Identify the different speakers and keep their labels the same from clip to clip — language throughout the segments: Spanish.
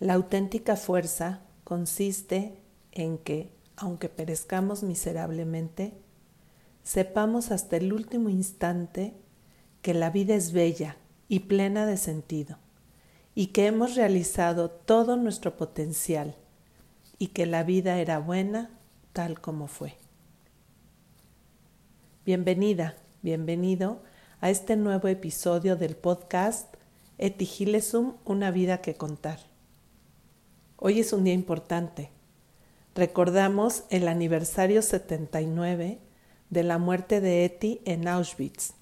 Speaker 1: La auténtica fuerza consiste en que, aunque perezcamos miserablemente, sepamos hasta el último instante que la vida es bella y plena de sentido, y que hemos realizado todo nuestro potencial, y que la vida era buena tal como fue. Bienvenida, bienvenido a este nuevo episodio del podcast Etigilesum, una vida que contar. Hoy es un día importante. Recordamos el aniversario 79 de la muerte de Eti en Auschwitz.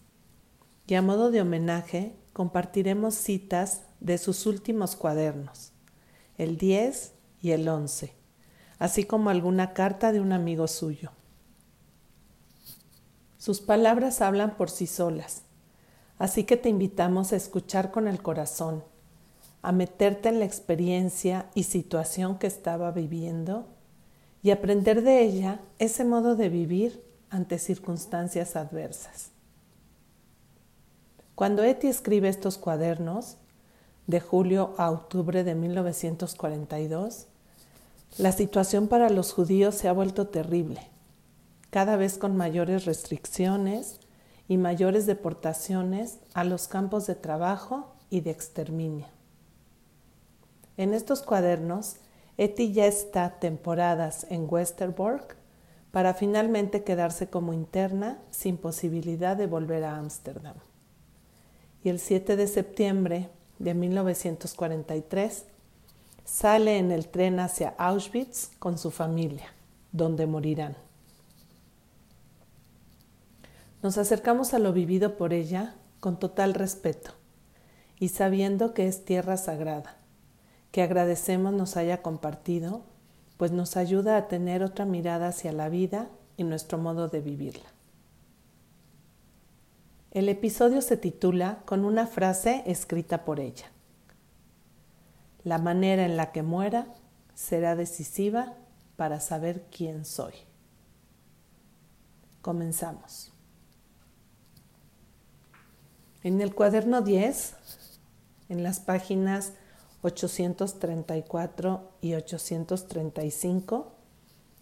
Speaker 1: Y a modo de homenaje compartiremos citas de sus últimos cuadernos, el 10 y el 11, así como alguna carta de un amigo suyo. Sus palabras hablan por sí solas, así que te invitamos a escuchar con el corazón a meterte en la experiencia y situación que estaba viviendo y aprender de ella ese modo de vivir ante circunstancias adversas. Cuando Eti escribe estos cuadernos, de julio a octubre de 1942, la situación para los judíos se ha vuelto terrible, cada vez con mayores restricciones y mayores deportaciones a los campos de trabajo y de exterminio. En estos cuadernos, Eti ya está temporadas en Westerbork para finalmente quedarse como interna sin posibilidad de volver a Ámsterdam. Y el 7 de septiembre de 1943 sale en el tren hacia Auschwitz con su familia, donde morirán. Nos acercamos a lo vivido por ella con total respeto y sabiendo que es tierra sagrada que agradecemos nos haya compartido, pues nos ayuda a tener otra mirada hacia la vida y nuestro modo de vivirla. El episodio se titula con una frase escrita por ella. La manera en la que muera será decisiva para saber quién soy. Comenzamos. En el cuaderno 10, en las páginas 834 y 835,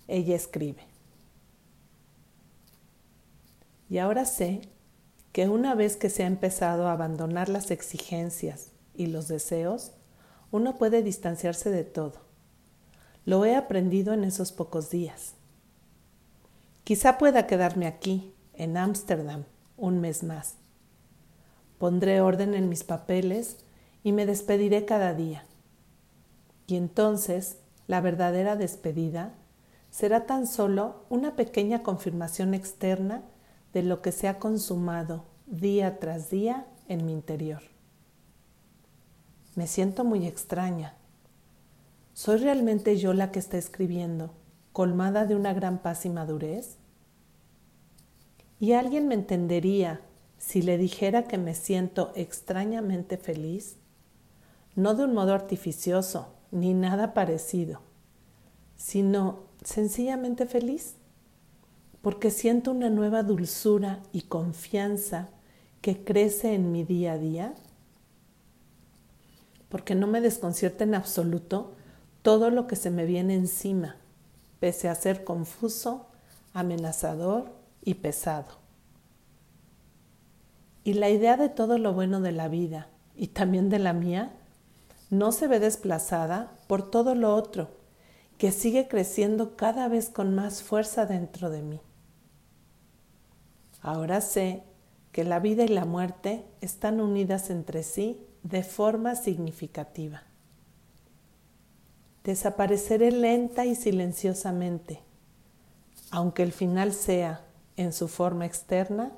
Speaker 1: ella escribe. Y ahora sé que una vez que se ha empezado a abandonar las exigencias y los deseos, uno puede distanciarse de todo. Lo he aprendido en esos pocos días. Quizá pueda quedarme aquí, en Ámsterdam, un mes más. Pondré orden en mis papeles y me despediré cada día. Y entonces la verdadera despedida será tan solo una pequeña confirmación externa de lo que se ha consumado día tras día en mi interior. Me siento muy extraña. ¿Soy realmente yo la que está escribiendo, colmada de una gran paz y madurez? ¿Y alguien me entendería si le dijera que me siento extrañamente feliz? No de un modo artificioso ni nada parecido, sino sencillamente feliz, porque siento una nueva dulzura y confianza que crece en mi día a día, porque no me desconcierta en absoluto todo lo que se me viene encima, pese a ser confuso, amenazador y pesado. Y la idea de todo lo bueno de la vida y también de la mía no se ve desplazada por todo lo otro, que sigue creciendo cada vez con más fuerza dentro de mí. Ahora sé que la vida y la muerte están unidas entre sí de forma significativa. Desapareceré lenta y silenciosamente, aunque el final sea, en su forma externa,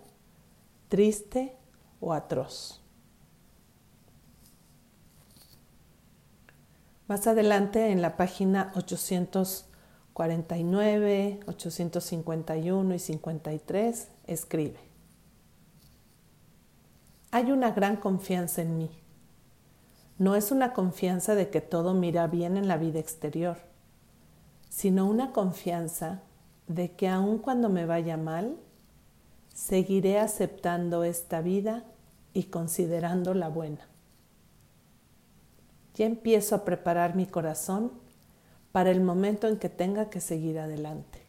Speaker 1: triste o atroz. Más adelante en la página 849, 851 y 53 escribe, hay una gran confianza en mí. No es una confianza de que todo mira bien en la vida exterior, sino una confianza de que aun cuando me vaya mal, seguiré aceptando esta vida y considerándola buena. Ya empiezo a preparar mi corazón para el momento en que tenga que seguir adelante.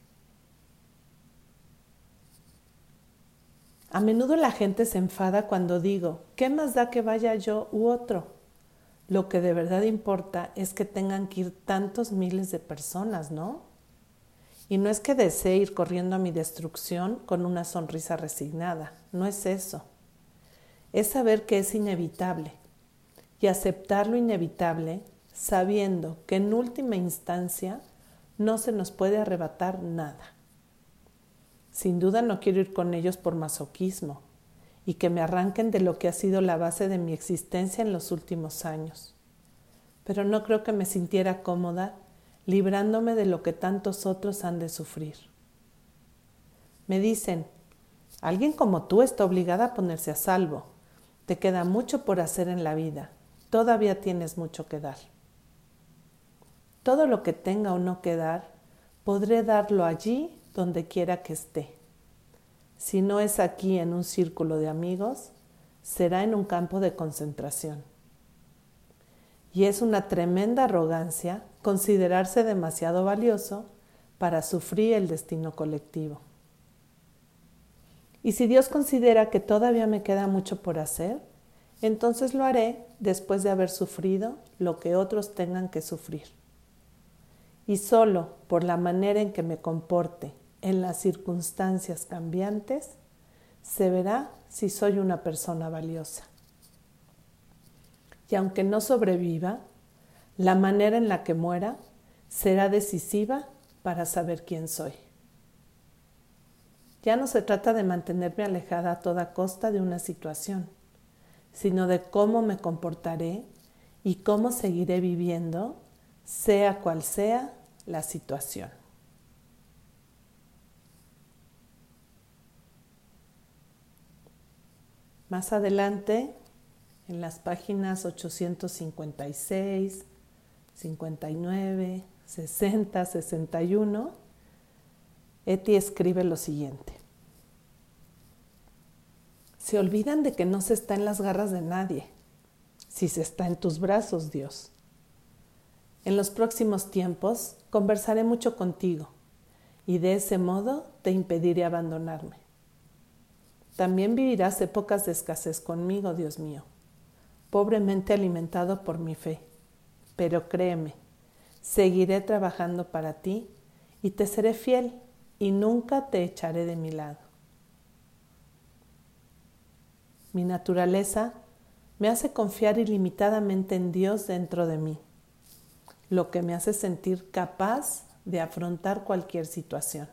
Speaker 1: A menudo la gente se enfada cuando digo, ¿qué más da que vaya yo u otro? Lo que de verdad importa es que tengan que ir tantos miles de personas, ¿no? Y no es que desee ir corriendo a mi destrucción con una sonrisa resignada, no es eso. Es saber que es inevitable y aceptar lo inevitable sabiendo que en última instancia no se nos puede arrebatar nada. Sin duda no quiero ir con ellos por masoquismo y que me arranquen de lo que ha sido la base de mi existencia en los últimos años. Pero no creo que me sintiera cómoda librándome de lo que tantos otros han de sufrir. Me dicen, alguien como tú está obligada a ponerse a salvo. Te queda mucho por hacer en la vida. Todavía tienes mucho que dar. Todo lo que tenga o no que dar, podré darlo allí donde quiera que esté. Si no es aquí en un círculo de amigos, será en un campo de concentración. Y es una tremenda arrogancia considerarse demasiado valioso para sufrir el destino colectivo. Y si Dios considera que todavía me queda mucho por hacer, entonces lo haré después de haber sufrido lo que otros tengan que sufrir. Y solo por la manera en que me comporte en las circunstancias cambiantes, se verá si soy una persona valiosa. Y aunque no sobreviva, la manera en la que muera será decisiva para saber quién soy. Ya no se trata de mantenerme alejada a toda costa de una situación, sino de cómo me comportaré y cómo seguiré viviendo, sea cual sea la situación. Más adelante, en las páginas 856, 59, 60, 61, Eti escribe lo siguiente. Se olvidan de que no se está en las garras de nadie, si se está en tus brazos, Dios. En los próximos tiempos conversaré mucho contigo y de ese modo te impediré abandonarme. También vivirás épocas de escasez conmigo, Dios mío, pobremente alimentado por mi fe. Pero créeme, seguiré trabajando para ti y te seré fiel y nunca te echaré de mi lado. Mi naturaleza me hace confiar ilimitadamente en Dios dentro de mí, lo que me hace sentir capaz de afrontar cualquier situación.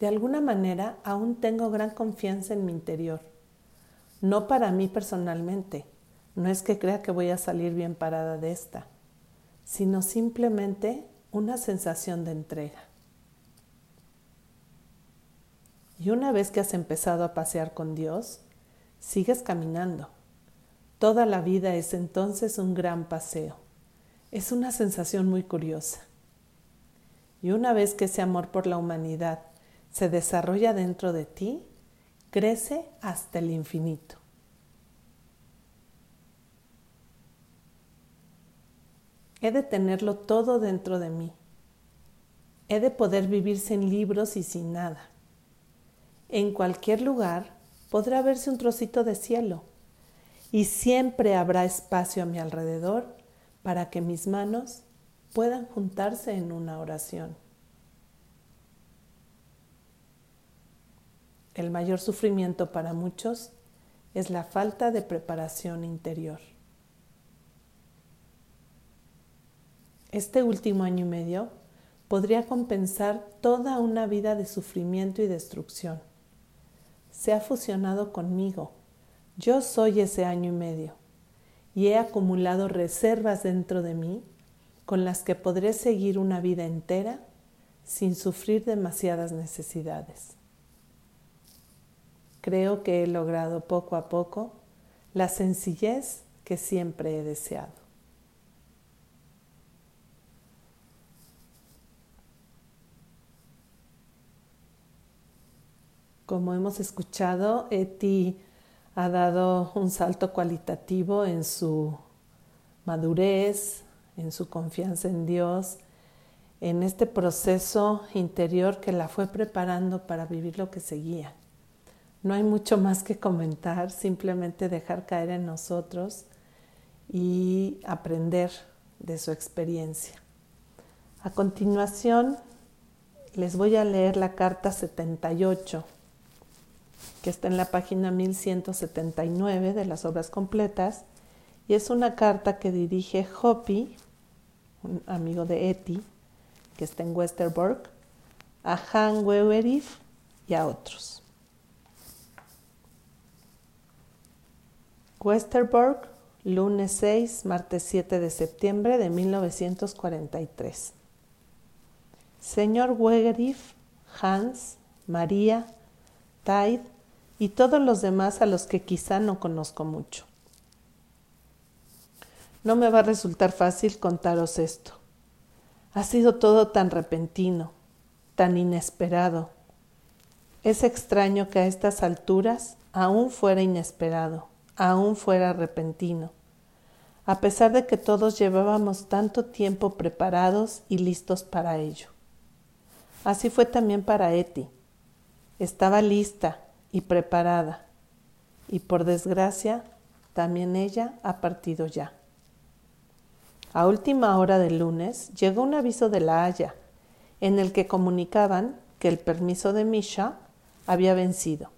Speaker 1: De alguna manera aún tengo gran confianza en mi interior. No para mí personalmente, no es que crea que voy a salir bien parada de esta, sino simplemente una sensación de entrega. Y una vez que has empezado a pasear con Dios, sigues caminando. Toda la vida es entonces un gran paseo. Es una sensación muy curiosa. Y una vez que ese amor por la humanidad se desarrolla dentro de ti, crece hasta el infinito. He de tenerlo todo dentro de mí. He de poder vivir sin libros y sin nada. En cualquier lugar podrá verse un trocito de cielo y siempre habrá espacio a mi alrededor para que mis manos puedan juntarse en una oración. El mayor sufrimiento para muchos es la falta de preparación interior. Este último año y medio podría compensar toda una vida de sufrimiento y destrucción. Se ha fusionado conmigo. Yo soy ese año y medio y he acumulado reservas dentro de mí con las que podré seguir una vida entera sin sufrir demasiadas necesidades. Creo que he logrado poco a poco la sencillez que siempre he deseado. Como hemos escuchado, Eti ha dado un salto cualitativo en su madurez, en su confianza en Dios, en este proceso interior que la fue preparando para vivir lo que seguía. No hay mucho más que comentar, simplemente dejar caer en nosotros y aprender de su experiencia. A continuación, les voy a leer la carta 78, que está en la página 1179 de las obras completas, y es una carta que dirige Hopi, un amigo de Eti, que está en Westerbork, a Han Wewerif y a otros. Westerbork, lunes 6, martes 7 de septiembre de 1943. Señor Wegerif, Hans, María, Taid y todos los demás a los que quizá no conozco mucho. No me va a resultar fácil contaros esto. Ha sido todo tan repentino, tan inesperado. Es extraño que a estas alturas aún fuera inesperado aún fuera repentino, a pesar de que todos llevábamos tanto tiempo preparados y listos para ello. Así fue también para Eti. Estaba lista y preparada, y por desgracia también ella ha partido ya. A última hora del lunes llegó un aviso de la Haya, en el que comunicaban que el permiso de Misha había vencido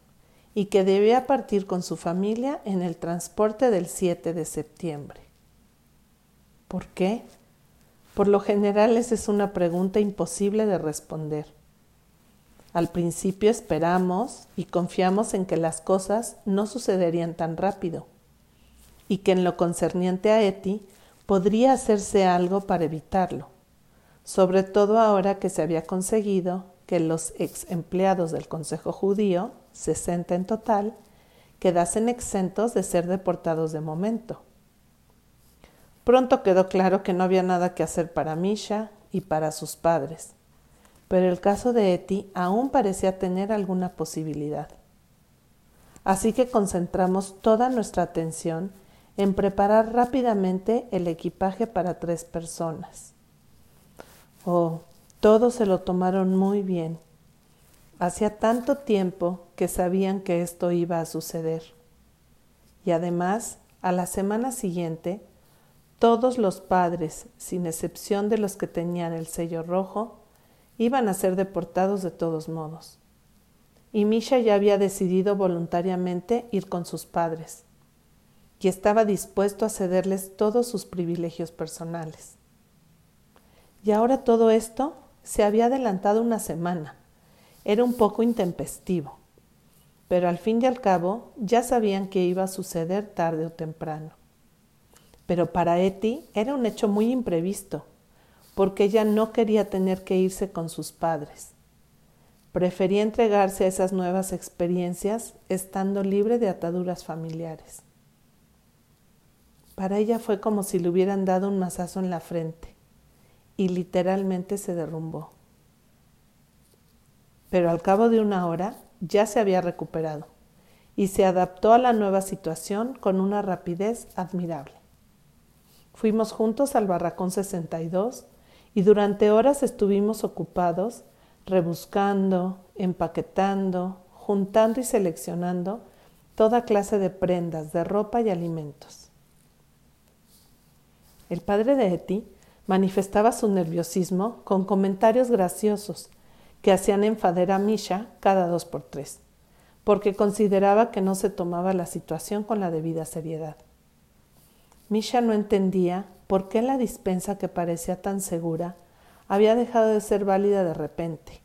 Speaker 1: y que debía partir con su familia en el transporte del 7 de septiembre. ¿Por qué? Por lo general esa es una pregunta imposible de responder. Al principio esperamos y confiamos en que las cosas no sucederían tan rápido y que en lo concerniente a Eti podría hacerse algo para evitarlo, sobre todo ahora que se había conseguido que los ex empleados del Consejo Judío 60 en total, quedasen exentos de ser deportados de momento. Pronto quedó claro que no había nada que hacer para Misha y para sus padres, pero el caso de Eti aún parecía tener alguna posibilidad. Así que concentramos toda nuestra atención en preparar rápidamente el equipaje para tres personas. Oh, todos se lo tomaron muy bien Hacía tanto tiempo que sabían que esto iba a suceder. Y además, a la semana siguiente, todos los padres, sin excepción de los que tenían el sello rojo, iban a ser deportados de todos modos. Y Misha ya había decidido voluntariamente ir con sus padres, y estaba dispuesto a cederles todos sus privilegios personales. Y ahora todo esto se había adelantado una semana era un poco intempestivo, pero al fin y al cabo ya sabían que iba a suceder tarde o temprano. Pero para Eti era un hecho muy imprevisto, porque ella no quería tener que irse con sus padres. Prefería entregarse a esas nuevas experiencias estando libre de ataduras familiares. Para ella fue como si le hubieran dado un mazazo en la frente y literalmente se derrumbó pero al cabo de una hora ya se había recuperado y se adaptó a la nueva situación con una rapidez admirable. Fuimos juntos al barracón 62 y durante horas estuvimos ocupados rebuscando, empaquetando, juntando y seleccionando toda clase de prendas, de ropa y alimentos. El padre de Eti manifestaba su nerviosismo con comentarios graciosos que hacían enfadar a Misha cada dos por tres, porque consideraba que no se tomaba la situación con la debida seriedad. Misha no entendía por qué la dispensa que parecía tan segura había dejado de ser válida de repente,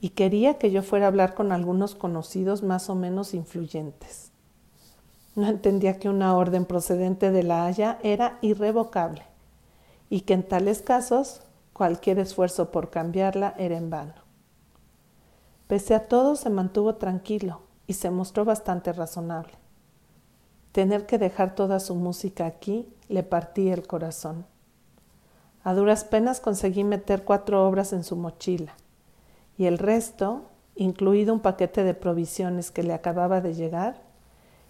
Speaker 1: y quería que yo fuera a hablar con algunos conocidos más o menos influyentes. No entendía que una orden procedente de la Haya era irrevocable, y que en tales casos cualquier esfuerzo por cambiarla era en vano. Pese a todo, se mantuvo tranquilo y se mostró bastante razonable. Tener que dejar toda su música aquí le partía el corazón. A duras penas conseguí meter cuatro obras en su mochila, y el resto, incluido un paquete de provisiones que le acababa de llegar,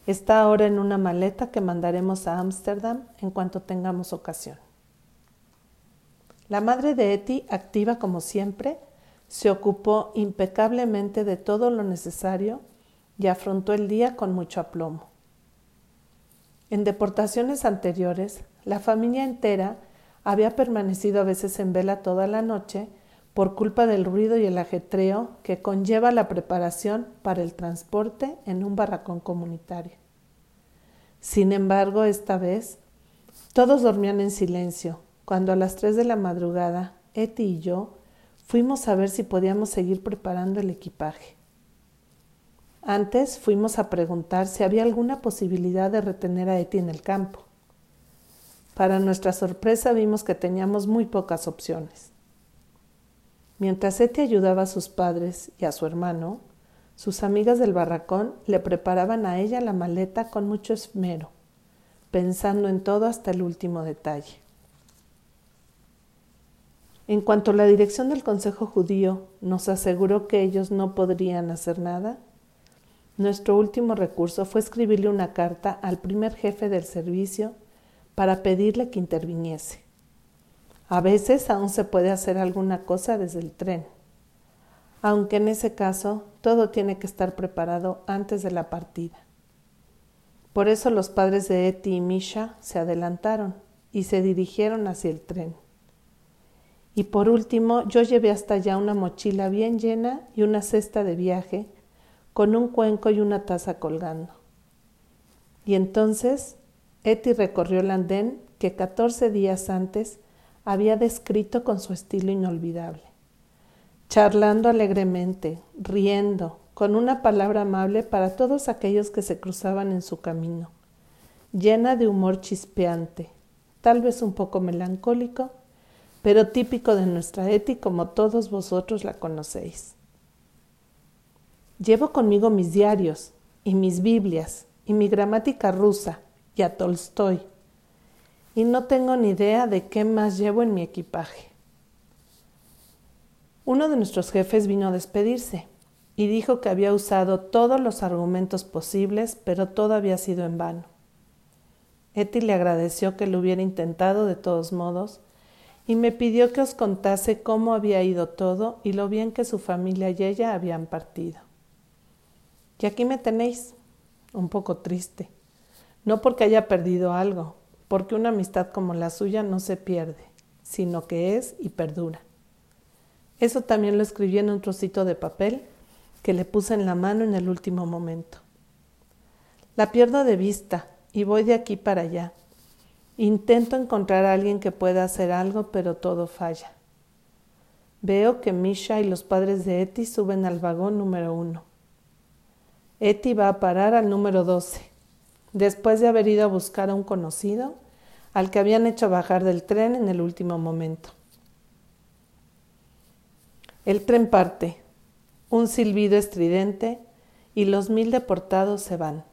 Speaker 1: Está ahora en una maleta que mandaremos a Ámsterdam en cuanto tengamos ocasión. La madre de Eti, activa como siempre, se ocupó impecablemente de todo lo necesario y afrontó el día con mucho aplomo. En deportaciones anteriores, la familia entera había permanecido a veces en vela toda la noche por culpa del ruido y el ajetreo que conlleva la preparación para el transporte en un barracón comunitario. Sin embargo, esta vez, todos dormían en silencio, cuando a las tres de la madrugada, Eti y yo fuimos a ver si podíamos seguir preparando el equipaje. Antes fuimos a preguntar si había alguna posibilidad de retener a Eti en el campo. Para nuestra sorpresa vimos que teníamos muy pocas opciones. Mientras Eti ayudaba a sus padres y a su hermano, sus amigas del barracón le preparaban a ella la maleta con mucho esmero, pensando en todo hasta el último detalle. En cuanto la dirección del Consejo Judío nos aseguró que ellos no podrían hacer nada, nuestro último recurso fue escribirle una carta al primer jefe del servicio para pedirle que interviniese. A veces aún se puede hacer alguna cosa desde el tren, aunque en ese caso todo tiene que estar preparado antes de la partida. Por eso los padres de Eti y Misha se adelantaron y se dirigieron hacia el tren. Y por último, yo llevé hasta allá una mochila bien llena y una cesta de viaje con un cuenco y una taza colgando. Y entonces Eti recorrió el andén que catorce días antes había descrito con su estilo inolvidable, charlando alegremente, riendo, con una palabra amable para todos aquellos que se cruzaban en su camino, llena de humor chispeante, tal vez un poco melancólico, pero típico de nuestra Eti como todos vosotros la conocéis. Llevo conmigo mis diarios y mis Biblias y mi gramática rusa y a Tolstoy. Y no tengo ni idea de qué más llevo en mi equipaje. Uno de nuestros jefes vino a despedirse y dijo que había usado todos los argumentos posibles, pero todo había sido en vano. Eti le agradeció que lo hubiera intentado de todos modos y me pidió que os contase cómo había ido todo y lo bien que su familia y ella habían partido. Y aquí me tenéis, un poco triste. No porque haya perdido algo, porque una amistad como la suya no se pierde, sino que es y perdura. Eso también lo escribí en un trocito de papel que le puse en la mano en el último momento. La pierdo de vista y voy de aquí para allá. Intento encontrar a alguien que pueda hacer algo, pero todo falla. Veo que Misha y los padres de Eti suben al vagón número uno. Eti va a parar al número doce después de haber ido a buscar a un conocido al que habían hecho bajar del tren en el último momento. El tren parte, un silbido estridente y los mil deportados se van.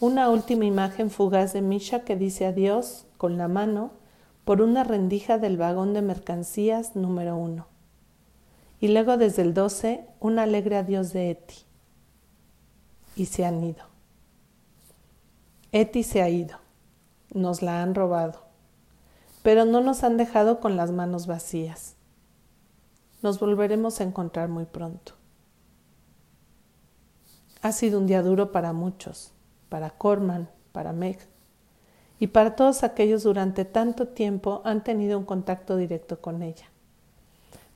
Speaker 1: Una última imagen fugaz de Misha que dice adiós con la mano por una rendija del vagón de mercancías número uno. Y luego desde el 12 un alegre adiós de Eti. Y se han ido. Eti se ha ido, nos la han robado, pero no nos han dejado con las manos vacías. Nos volveremos a encontrar muy pronto. Ha sido un día duro para muchos, para Corman, para Meg, y para todos aquellos durante tanto tiempo han tenido un contacto directo con ella.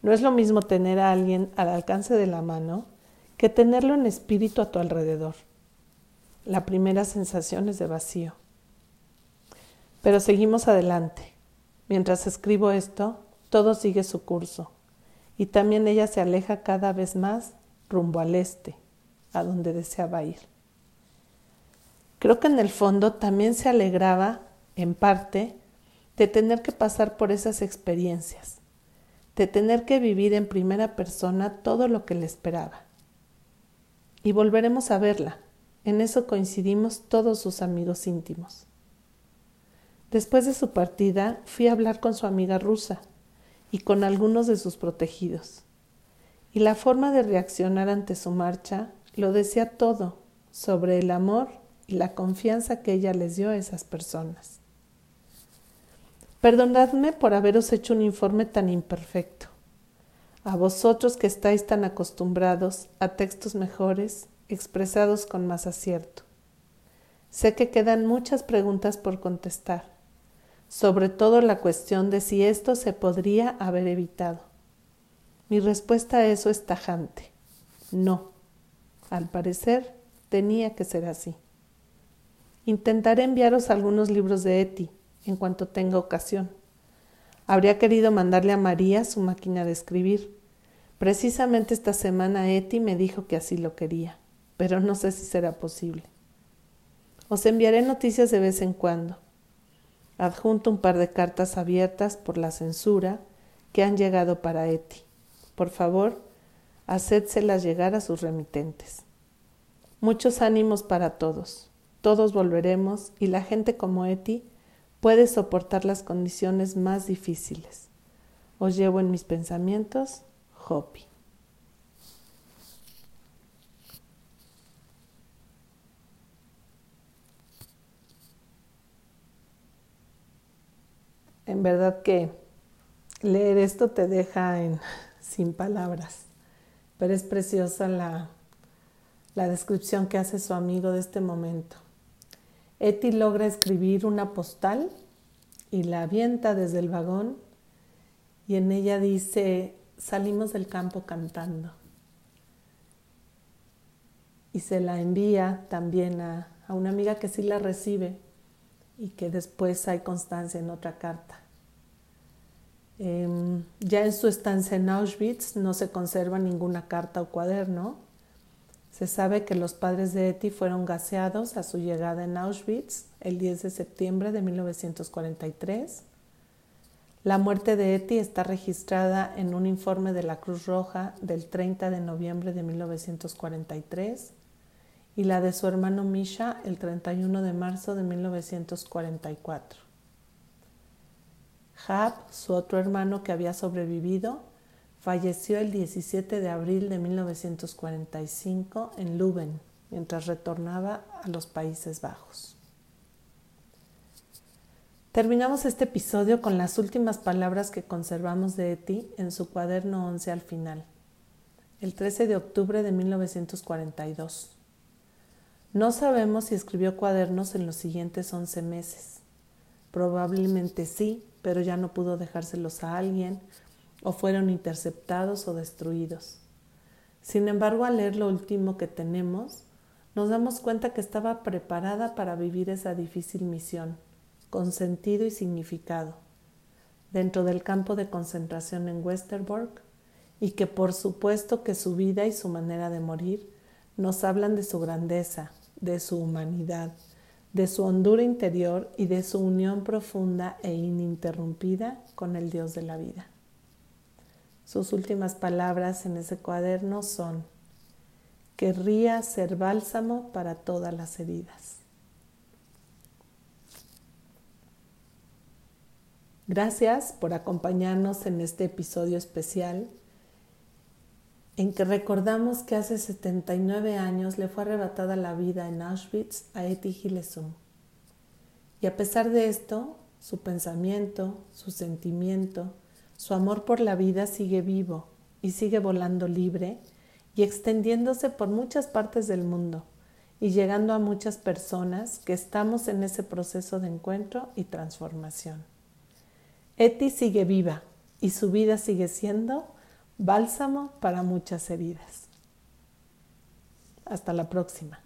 Speaker 1: No es lo mismo tener a alguien al alcance de la mano que tenerlo en espíritu a tu alrededor la primera sensación es de vacío. Pero seguimos adelante. Mientras escribo esto, todo sigue su curso y también ella se aleja cada vez más rumbo al este, a donde deseaba ir. Creo que en el fondo también se alegraba, en parte, de tener que pasar por esas experiencias, de tener que vivir en primera persona todo lo que le esperaba. Y volveremos a verla, en eso coincidimos todos sus amigos íntimos. Después de su partida, fui a hablar con su amiga rusa y con algunos de sus protegidos. Y la forma de reaccionar ante su marcha lo decía todo sobre el amor y la confianza que ella les dio a esas personas. Perdonadme por haberos hecho un informe tan imperfecto. A vosotros que estáis tan acostumbrados a textos mejores, expresados con más acierto. Sé que quedan muchas preguntas por contestar, sobre todo la cuestión de si esto se podría haber evitado. Mi respuesta a eso es tajante. No. Al parecer, tenía que ser así. Intentaré enviaros algunos libros de Eti en cuanto tenga ocasión. Habría querido mandarle a María su máquina de escribir. Precisamente esta semana Eti me dijo que así lo quería, pero no sé si será posible. Os enviaré noticias de vez en cuando. Adjunto un par de cartas abiertas por la censura que han llegado para Eti. Por favor, hacédselas llegar a sus remitentes. Muchos ánimos para todos. Todos volveremos y la gente como Eti puede soportar las condiciones más difíciles. Os llevo en mis pensamientos, Hopi. En verdad que leer esto te deja en, sin palabras, pero es preciosa la, la descripción que hace su amigo de este momento. Eti logra escribir una postal y la avienta desde el vagón y en ella dice, salimos del campo cantando. Y se la envía también a, a una amiga que sí la recibe y que después hay constancia en otra carta. Em, ya en su estancia en Auschwitz no se conserva ninguna carta o cuaderno. Se sabe que los padres de Eti fueron gaseados a su llegada en Auschwitz el 10 de septiembre de 1943. La muerte de Eti está registrada en un informe de la Cruz Roja del 30 de noviembre de 1943 y la de su hermano Misha el 31 de marzo de 1944. Hab, su otro hermano que había sobrevivido, falleció el 17 de abril de 1945 en Leuven, mientras retornaba a los Países Bajos. Terminamos este episodio con las últimas palabras que conservamos de Eti en su cuaderno 11 al final, el 13 de octubre de 1942. No sabemos si escribió cuadernos en los siguientes 11 meses. Probablemente sí, pero ya no pudo dejárselos a alguien o fueron interceptados o destruidos. Sin embargo, al leer lo último que tenemos, nos damos cuenta que estaba preparada para vivir esa difícil misión, con sentido y significado, dentro del campo de concentración en Westerbork, y que por supuesto que su vida y su manera de morir nos hablan de su grandeza, de su humanidad, de su hondura interior y de su unión profunda e ininterrumpida con el Dios de la vida. Sus últimas palabras en ese cuaderno son, querría ser bálsamo para todas las heridas. Gracias por acompañarnos en este episodio especial en que recordamos que hace 79 años le fue arrebatada la vida en Auschwitz a Eti Gilesum. Y a pesar de esto, su pensamiento, su sentimiento, su amor por la vida sigue vivo y sigue volando libre y extendiéndose por muchas partes del mundo y llegando a muchas personas que estamos en ese proceso de encuentro y transformación. Eti sigue viva y su vida sigue siendo bálsamo para muchas heridas. Hasta la próxima.